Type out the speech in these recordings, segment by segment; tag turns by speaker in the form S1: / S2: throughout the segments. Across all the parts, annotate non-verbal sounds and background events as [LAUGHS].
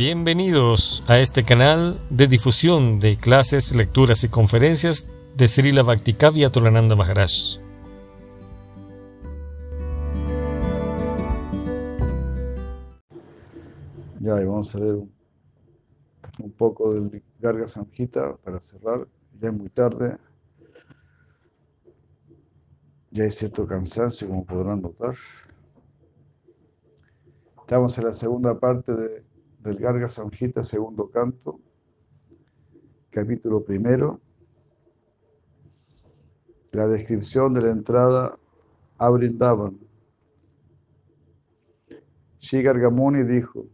S1: Bienvenidos a este canal de difusión de clases, lecturas y conferencias de Srila Bhaktikavya Tolananda Maharaj.
S2: Ya, y vamos a un, un poco del Garga Samhita para cerrar. Ya es muy tarde. Ya hay cierto cansancio, como podrán notar. Estamos en la segunda parte de, del Garga Samhita, segundo canto, capítulo primero. La descripción de la entrada a Brindavan. Shri Gargamuni dijo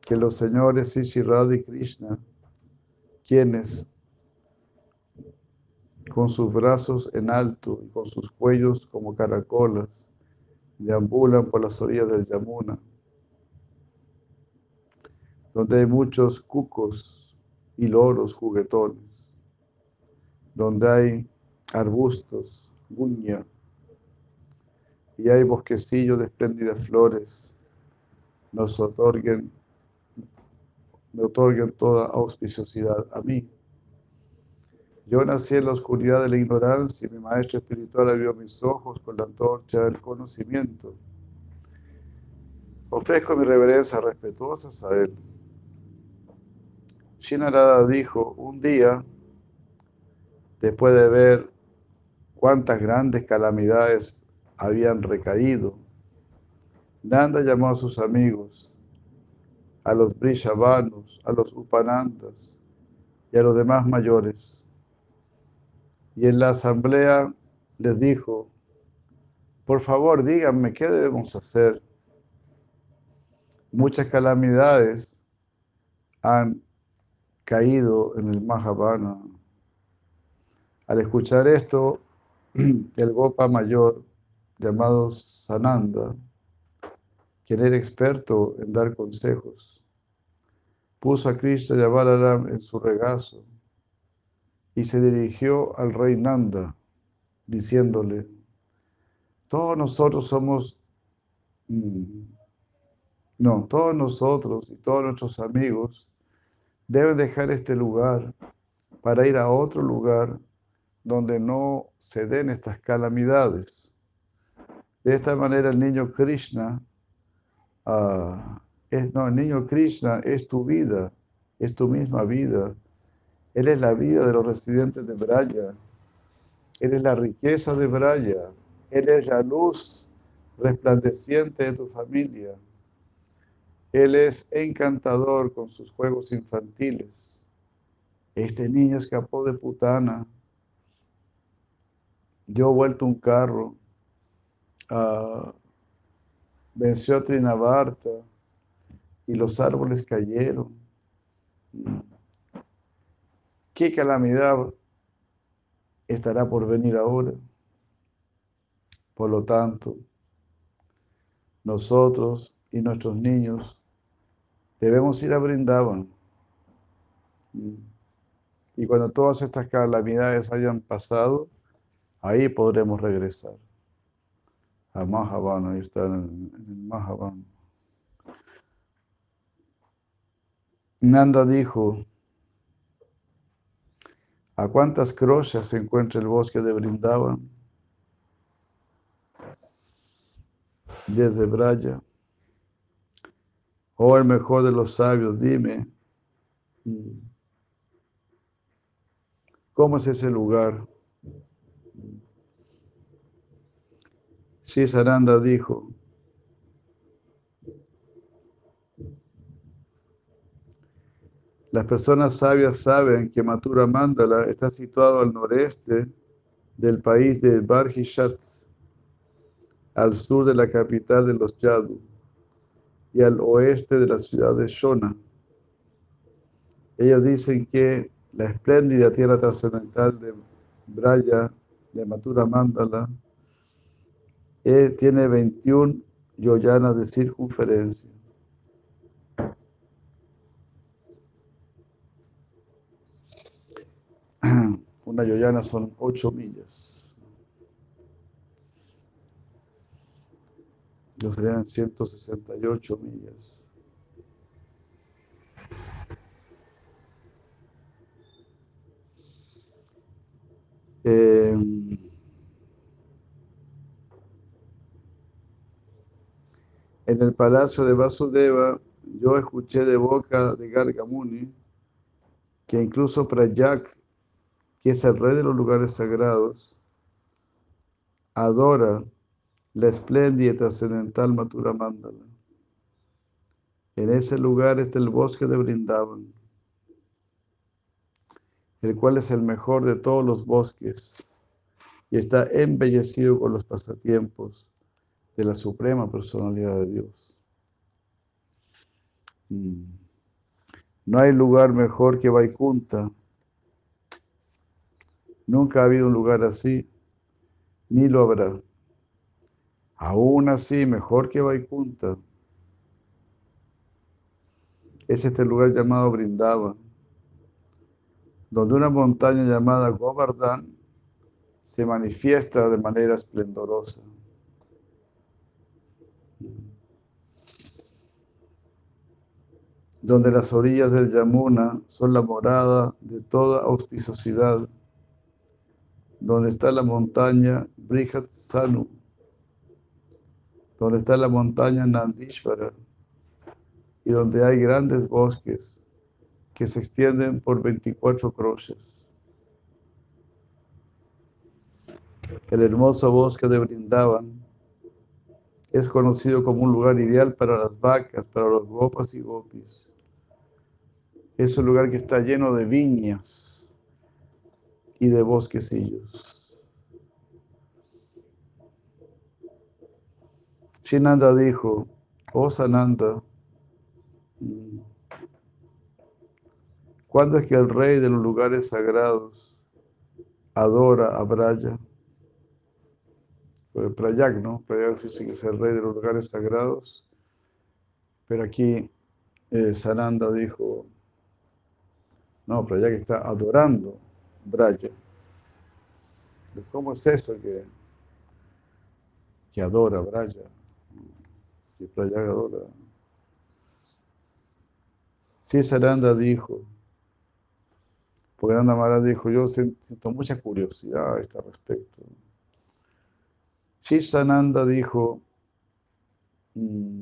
S2: que los señores Ishirada y Krishna, quienes con sus brazos en alto y con sus cuellos como caracolas, deambulan por las orillas del Yamuna, donde hay muchos cucos y loros juguetones, donde hay arbustos, guña, y hay bosquecillos de espléndidas flores, nos otorguen, me otorguen toda auspiciosidad a mí. Yo nací en la oscuridad de la ignorancia y mi maestro espiritual abrió mis ojos con la antorcha del conocimiento. Ofrezco mis reverencias respetuosas a él. Shinarada dijo, un día, después de ver cuántas grandes calamidades habían recaído, Nanda llamó a sus amigos, a los Brishavanus, a los Upanandas y a los demás mayores y en la asamblea les dijo, por favor díganme qué debemos hacer. Muchas calamidades han caído en el Mahabana. Al escuchar esto, [CLEARS THROAT] el Gopa mayor, llamado Sananda, quien era experto en dar consejos, puso a Krishna y a Balaram en su regazo y se dirigió al rey Nanda, diciéndole, todos nosotros somos, mm, no, todos nosotros y todos nuestros amigos deben dejar este lugar para ir a otro lugar donde no se den estas calamidades. De esta manera el niño Krishna, ah, es, no, el niño Krishna es tu vida, es tu misma vida él es la vida de los residentes de Braya. Él es la riqueza de Braya. Él es la luz resplandeciente de tu familia. Él es encantador con sus juegos infantiles. Este niño escapó de Putana. Yo vuelto un carro. Uh, venció a Trinabarta y los árboles cayeron. ¿Qué calamidad estará por venir ahora? Por lo tanto, nosotros y nuestros niños debemos ir a Brindavan. Y cuando todas estas calamidades hayan pasado, ahí podremos regresar a Mahavana, ahí está en, Mahavana. Nanda dijo, ¿A cuántas crochas se encuentra el bosque de Brindavan? Desde Braya. Oh, el mejor de los sabios, dime, ¿cómo es ese lugar? Sí, Saranda dijo, Las personas sabias saben que Mathura Mandala está situado al noreste del país de Barhishat, al sur de la capital de los Yadu y al oeste de la ciudad de Shona. Ellos dicen que la espléndida tierra trascendental de Braya, de Mathura Mandala, eh, tiene 21 yoyanas de circunferencia. [CLEARS THROAT] Una yoyana son 8 millas. que serían 168 millas. Eh, en el palacio de Vasudeva, yo escuché de boca de Gargamuni que incluso Prayak, que es el rey de los lugares sagrados, adora la espléndida y trascendental Matura Mandala. En ese lugar está el bosque de Brindavan, el cual es el mejor de todos los bosques y está embellecido con los pasatiempos de la suprema personalidad de Dios. Mm. No hay lugar mejor que Vaikunta. Nunca ha habido un lugar así, ni lo habrá. Aún así, mejor que Vaikunta. Es este lugar llamado Brindavan, donde una montaña llamada Govardhan se manifiesta de manera esplendorosa. Donde las orillas del Yamuna son la morada de toda auspiciosidad, donde está la montaña Brihat Sanu, donde está la montaña Nandishvara, y donde hay grandes bosques que se extienden por 24 croches. El hermoso bosque de Brindavan es conocido como un lugar ideal para las vacas, para los gopas y gopis. Es un lugar que está lleno de viñas y de bosquecillos. Shinanda dijo, oh Sananda, ¿Cuándo es que el rey de los lugares sagrados adora a Braya? Pues Prayak, ¿no? Prayak dice que es el rey de los lugares sagrados. Pero aquí eh, Sananda dijo, no, Prayak está adorando Braya. ¿Cómo es eso que, que adora Braya? Que Prayak adora. Sí, Saranda dijo, porque Nanda Maharaj dijo, yo siento mucha curiosidad a este respecto. Sananda dijo, mm,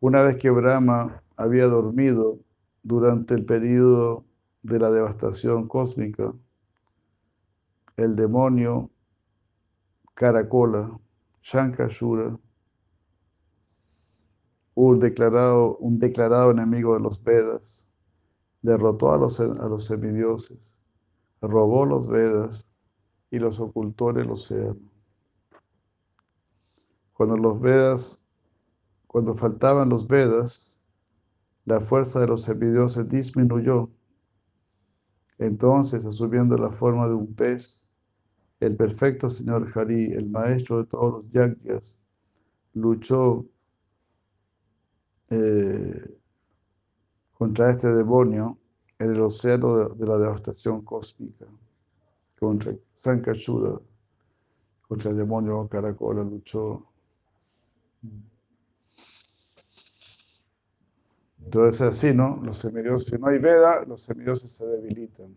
S2: una vez que Brahma había dormido durante el periodo de la devastación cósmica, el demonio Karakola, Shankashura, un declarado, un declarado enemigo de los Vedas, derrotó a los, a los semidioses, robó los Vedas y los ocultó en el océano. Cuando los Vedas, cuando faltaban los Vedas, la fuerza de los semidioses disminuyó. Entonces, asumiendo la forma de un pez, el perfecto señor Hari, el maestro de todos los yagyas, luchó eh, contra este demonio en el océano de, la devastación cósmica, contra Sankashura, contra el demonio Caracola luchó. Entonces así, ¿no? Los semidioses, si no hay Veda, los semidioses se debilitan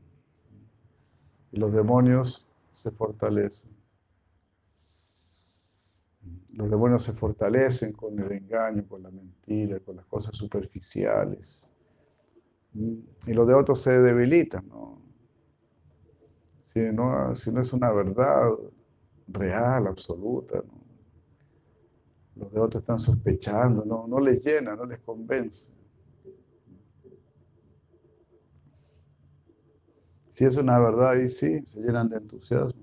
S2: y los demonios se fortalecen. Los demonios se fortalecen con el engaño, con la mentira, con las cosas superficiales. Y los de otros se debilitan. Si, no, si no es una verdad real, absoluta, los de otros están sospechando, no, no les llena, no les convence. Si es una verdad, ahí sí, se llenan de entusiasmo.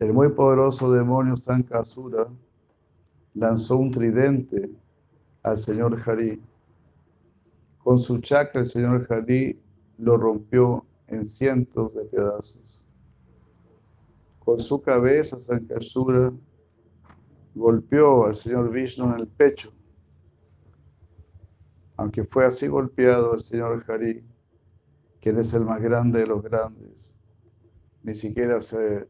S2: El muy poderoso demonio Sankasura lanzó un tridente al señor Hari. Con su chakra el señor Hari lo rompió en cientos de pedazos. Con su cabeza Sankasura golpeó al señor Vishnu en el pecho. Aunque fue así golpeado el señor Hari, quien es el más grande de los grandes, ni siquiera se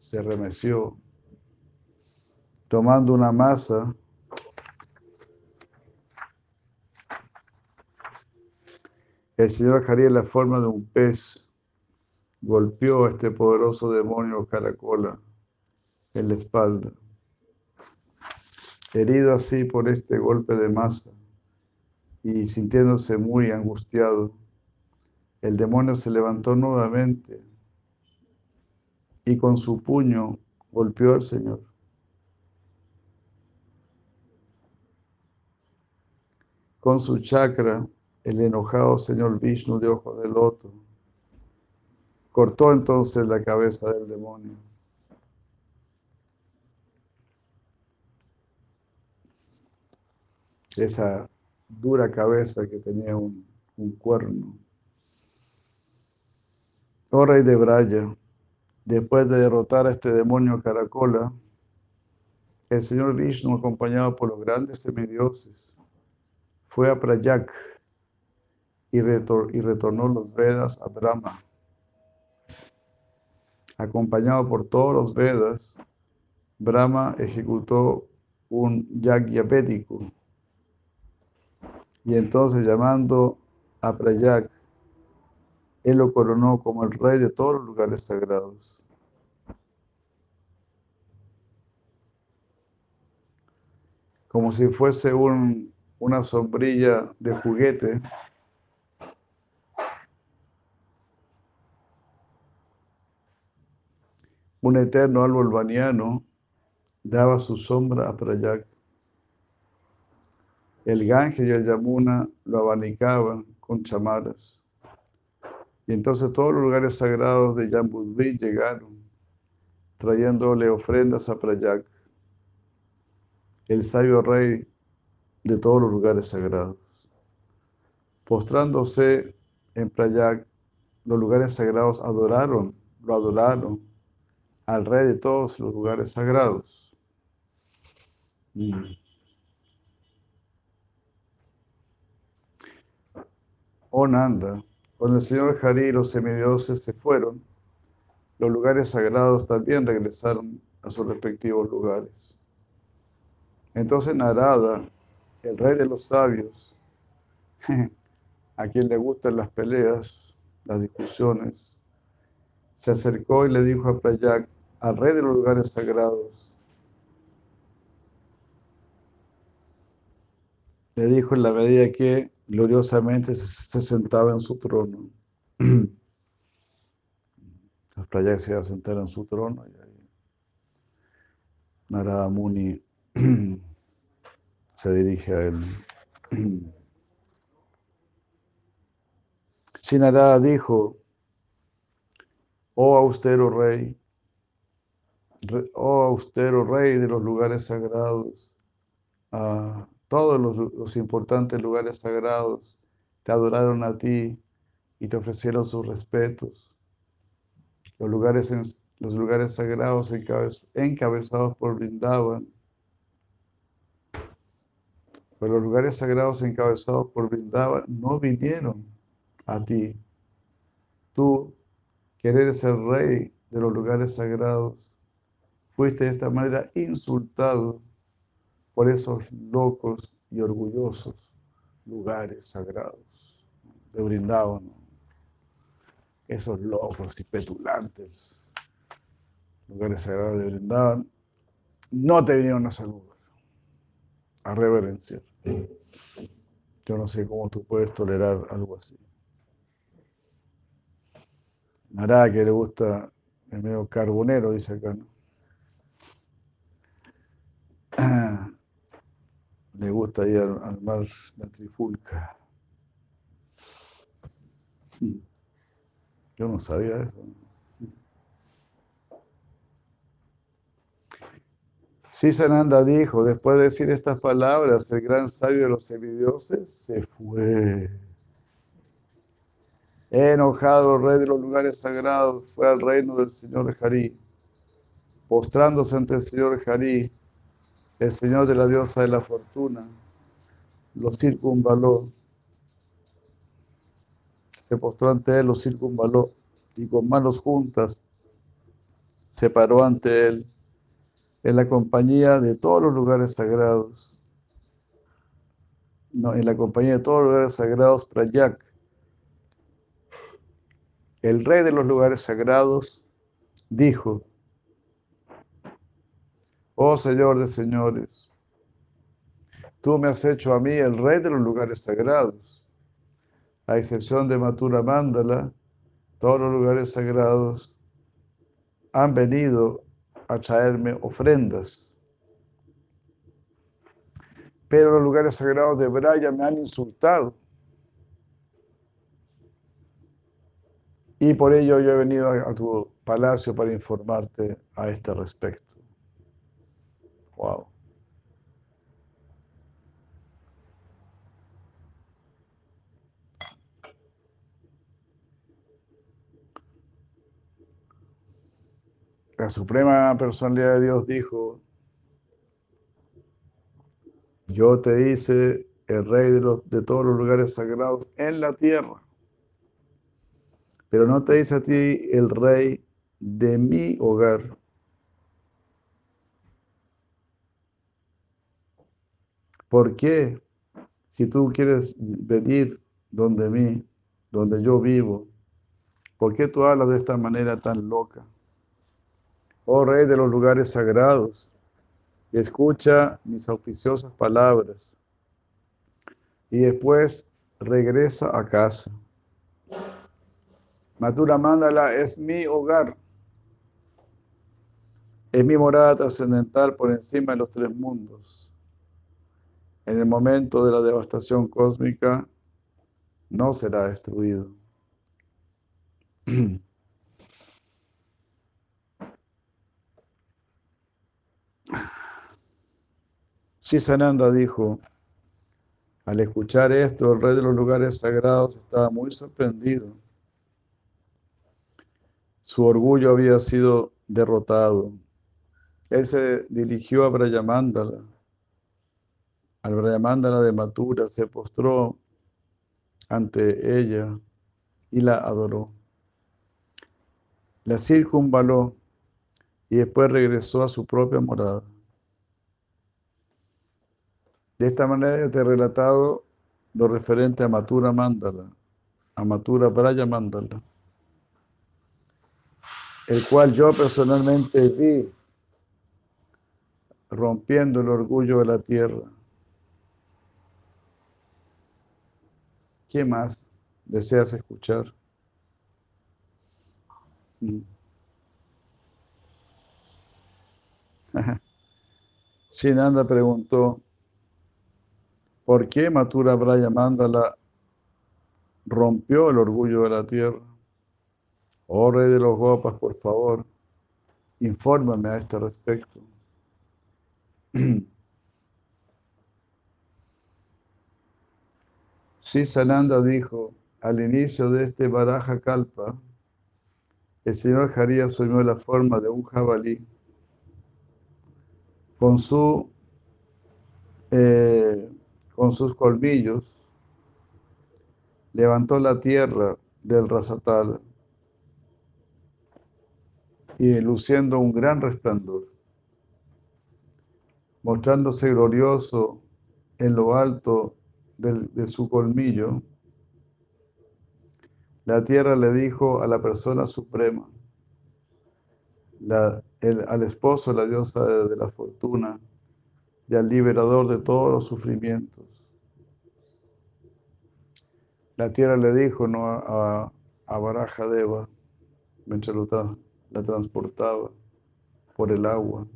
S2: se remeció, tomando una masa, el Señor en la forma de un pez golpeó a este poderoso demonio caracola en la espalda. Herido así por este golpe de masa y sintiéndose muy angustiado, el demonio se levantó nuevamente y con su puño golpeó al Señor. Con su chakra, el enojado señor Vishnu de ojo de loto cortó entonces la cabeza del demonio. Esa dura cabeza que tenía un, cuerno. Oh rey de Braya, después de derrotar a este demonio caracola, el señor Vishnu, acompañado por los grandes semidioses, fue a Prayak y, y retornó los Vedas a Brahma. Acompañado por todos los Vedas, Brahma ejecutó un yagya védico. Y entonces llamando a Prayak, él lo coronó como el rey de todos los lugares sagrados. Como si fuese un una sombrilla de juguete. Un eterno árbol baniano daba su sombra a Prayak. El Gange y el Yamuna lo abanicaban con chamaras. Y entonces todos los lugares sagrados de Jambudvi llegaron, trayéndole ofrendas a Prayak. El sabio rey de todos los lugares sagrados. Postrándose en Prayak, los lugares sagrados adoraron, lo adoraron al rey de todos los lugares sagrados. Oh Nanda, cuando el Señor Hari y los semidioses se fueron, los lugares sagrados también regresaron a sus respectivos lugares. Entonces Narada el rey de los sabios, [LAUGHS] a quien le gustan las peleas, las discusiones, se acercó y le dijo a Prayak, al rey de los lugares sagrados, le dijo en la medida que gloriosamente se, sentaba en su trono. [CLEARS THROAT] Los Prayak se iba a sentar en su trono y ahí Narada Muni [CLEARS THROAT] se dirige a él. [CLEARS THROAT] Sinarada dijo, oh austero rey, oh austero rey de los lugares sagrados, a todos los, importantes lugares sagrados te adoraron a ti y te ofrecieron sus respetos. Los lugares, los lugares sagrados encabezados por Brindavan pero los lugares sagrados encabezados por no vinieron a ti. Tú, que eres el rey de los lugares sagrados, fuiste de esta manera insultado por esos locos y orgullosos lugares sagrados de Vrindavan. Esos locos y petulantes lugares sagrados de Vrindavan no te vinieron a saludar, a reverenciar. Yo no sé cómo tú puedes tolerar algo así. Nada que le gusta el medio carbonero, dice acá, ¿no? [CLEARS THROAT] Le gusta ir al, mar la trifulca. Yo no sabía eso. Sananda dijo, después de decir estas palabras, el gran sabio de los semidioses se fue. Enojado, rey de los lugares sagrados, fue al reino del Señor Harí. Postrándose ante el Señor Harí, el Señor de la diosa de la fortuna, lo circunvaló. Se postró ante él, lo circunvaló y con manos juntas se paró ante él en la compañía de todos los lugares sagrados. No, en la compañía de todos los lugares sagrados, Prayak. el rey de los lugares sagrados, dijo, Oh Señor de señores, tú me has hecho a mí el rey de los lugares sagrados. A excepción de Matura Mandala, todos los lugares sagrados han venido a traerme ofrendas. Pero los lugares sagrados de Braya me han insultado. Y por ello yo he venido a, tu palacio para informarte a este respecto. Wow. La Suprema Personalidad de Dios dijo, yo te hice el rey de, los, de todos los lugares sagrados en la tierra, pero no te hice a ti el rey de mi hogar. ¿Por qué? Si tú quieres venir donde mí, donde yo vivo, ¿por qué tú hablas de esta manera tan loca? Oh Rey de los lugares sagrados, escucha mis auspiciosas palabras y después regresa a casa. Matura Mandala es mi hogar, es mi morada trascendental por encima de los tres mundos en el momento de la devastación cósmica, no será destruido. [CLEARS THROAT] Shisananda dijo, al escuchar esto, el rey de los lugares sagrados estaba muy sorprendido. Su orgullo había sido derrotado. Él se dirigió a Brayamandala al Brahmandana de Matura se postró ante ella y la adoró. La circunvaló y después regresó a su propia morada. De esta manera te he relatado lo referente a Matura Mandala, a Matura Braya Mandala, el cual yo personalmente vi rompiendo el orgullo de la tierra ¿Qué más deseas escuchar? Mm. Shinanda preguntó, ¿por qué Matura Braya Mandala rompió el orgullo de la tierra? Oh rey de los Gopas, por favor, infórmame a este respecto. [CLEARS THROAT] Sananda dijo, al inicio de este Baraja Kalpa, el señor Haría asumió la forma de un jabalí con, su, eh, con sus colmillos, levantó la tierra del Rasatal y luciendo un gran resplandor, mostrándose glorioso en lo alto de, su colmillo, la tierra le dijo a la persona suprema, al esposo, la diosa de, la fortuna y al liberador de todos los sufrimientos. La tierra le dijo ¿no? a, a Baraja Deva, mientras la transportaba por el agua.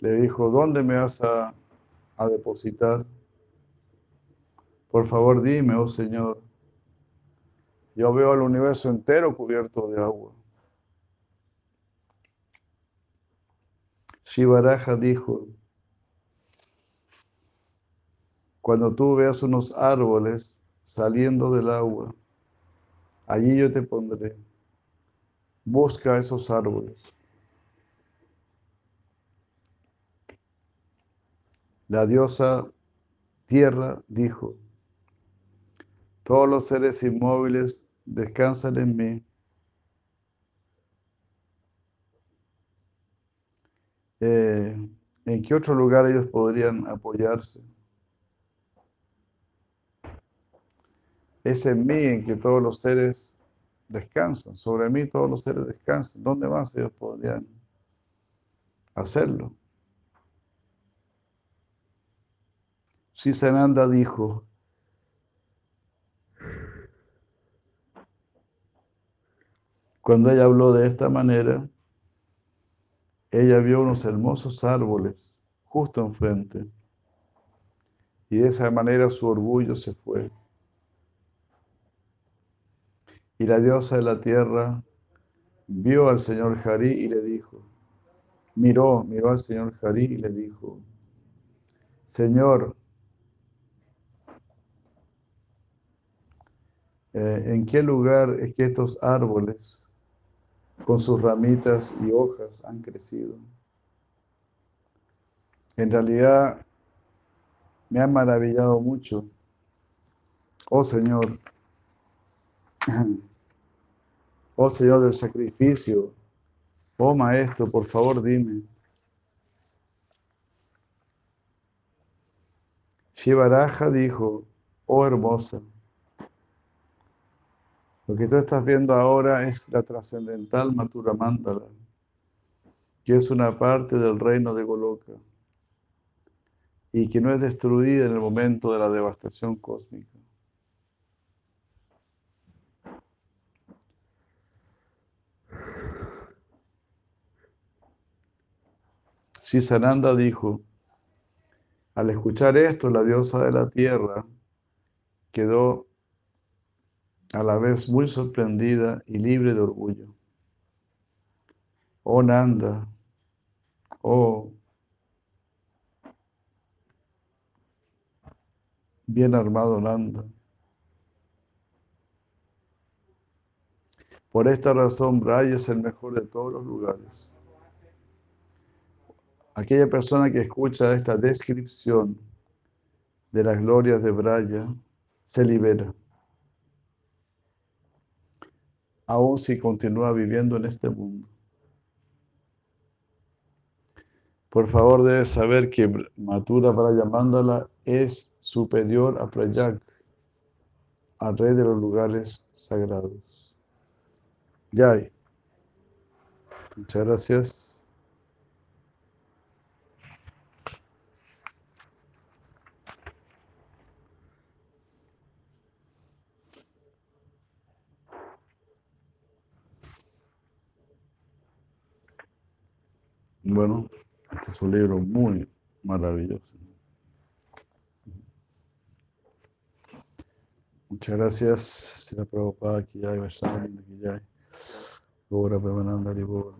S2: Le dijo, ¿dónde me vas a a depositar. Por favor, dime, oh Señor, yo veo el universo entero cubierto de agua. Shivaraja dijo, cuando tú veas unos árboles saliendo del agua, allí yo te pondré. Busca esos árboles. La diosa tierra dijo, todos los seres inmóviles descansan en mí. Eh, ¿En qué otro lugar ellos podrían apoyarse? es en mí en que todos los seres descansan. Sobre mí todos los seres descansan. ¿Dónde más ellos podrían hacerlo? Sananda dijo, cuando ella habló de esta manera, ella vio unos hermosos árboles justo enfrente y de esa manera su orgullo se fue. Y la diosa de la tierra vio al señor Harí y le dijo, miró, miró al señor Harí y le dijo, Señor, eh, ¿en qué lugar es que estos árboles con sus ramitas y hojas han crecido? En realidad me han maravillado mucho. Oh Señor, [CLEARS THROAT] Oh Señor del sacrificio, oh Maestro, por favor dime. Shivaraja dijo, oh hermosa, lo que tú estás viendo ahora es la trascendental Matura Mandala, que es una parte del reino de Goloka y que no es destruida en el momento de la devastación cósmica. Sananda dijo, al escuchar esto, la diosa de la tierra quedó a la vez muy sorprendida y libre de orgullo. Oh Nanda, oh bien armado Nanda. Por esta razón, Braya es el mejor de todos los lugares aquella persona que escucha esta descripción de las glorias de Braya se libera. Aún si continúa viviendo en este mundo. Por favor, debes saber que Matura Braya Mandala es superior a Prayag, al rey de los lugares sagrados. Yay. Muchas gracias. Bueno, este es un libro muy maravilloso. Muchas gracias. Si la Prabhupada, aquí ya hay. Ahora, Premananda, Libor.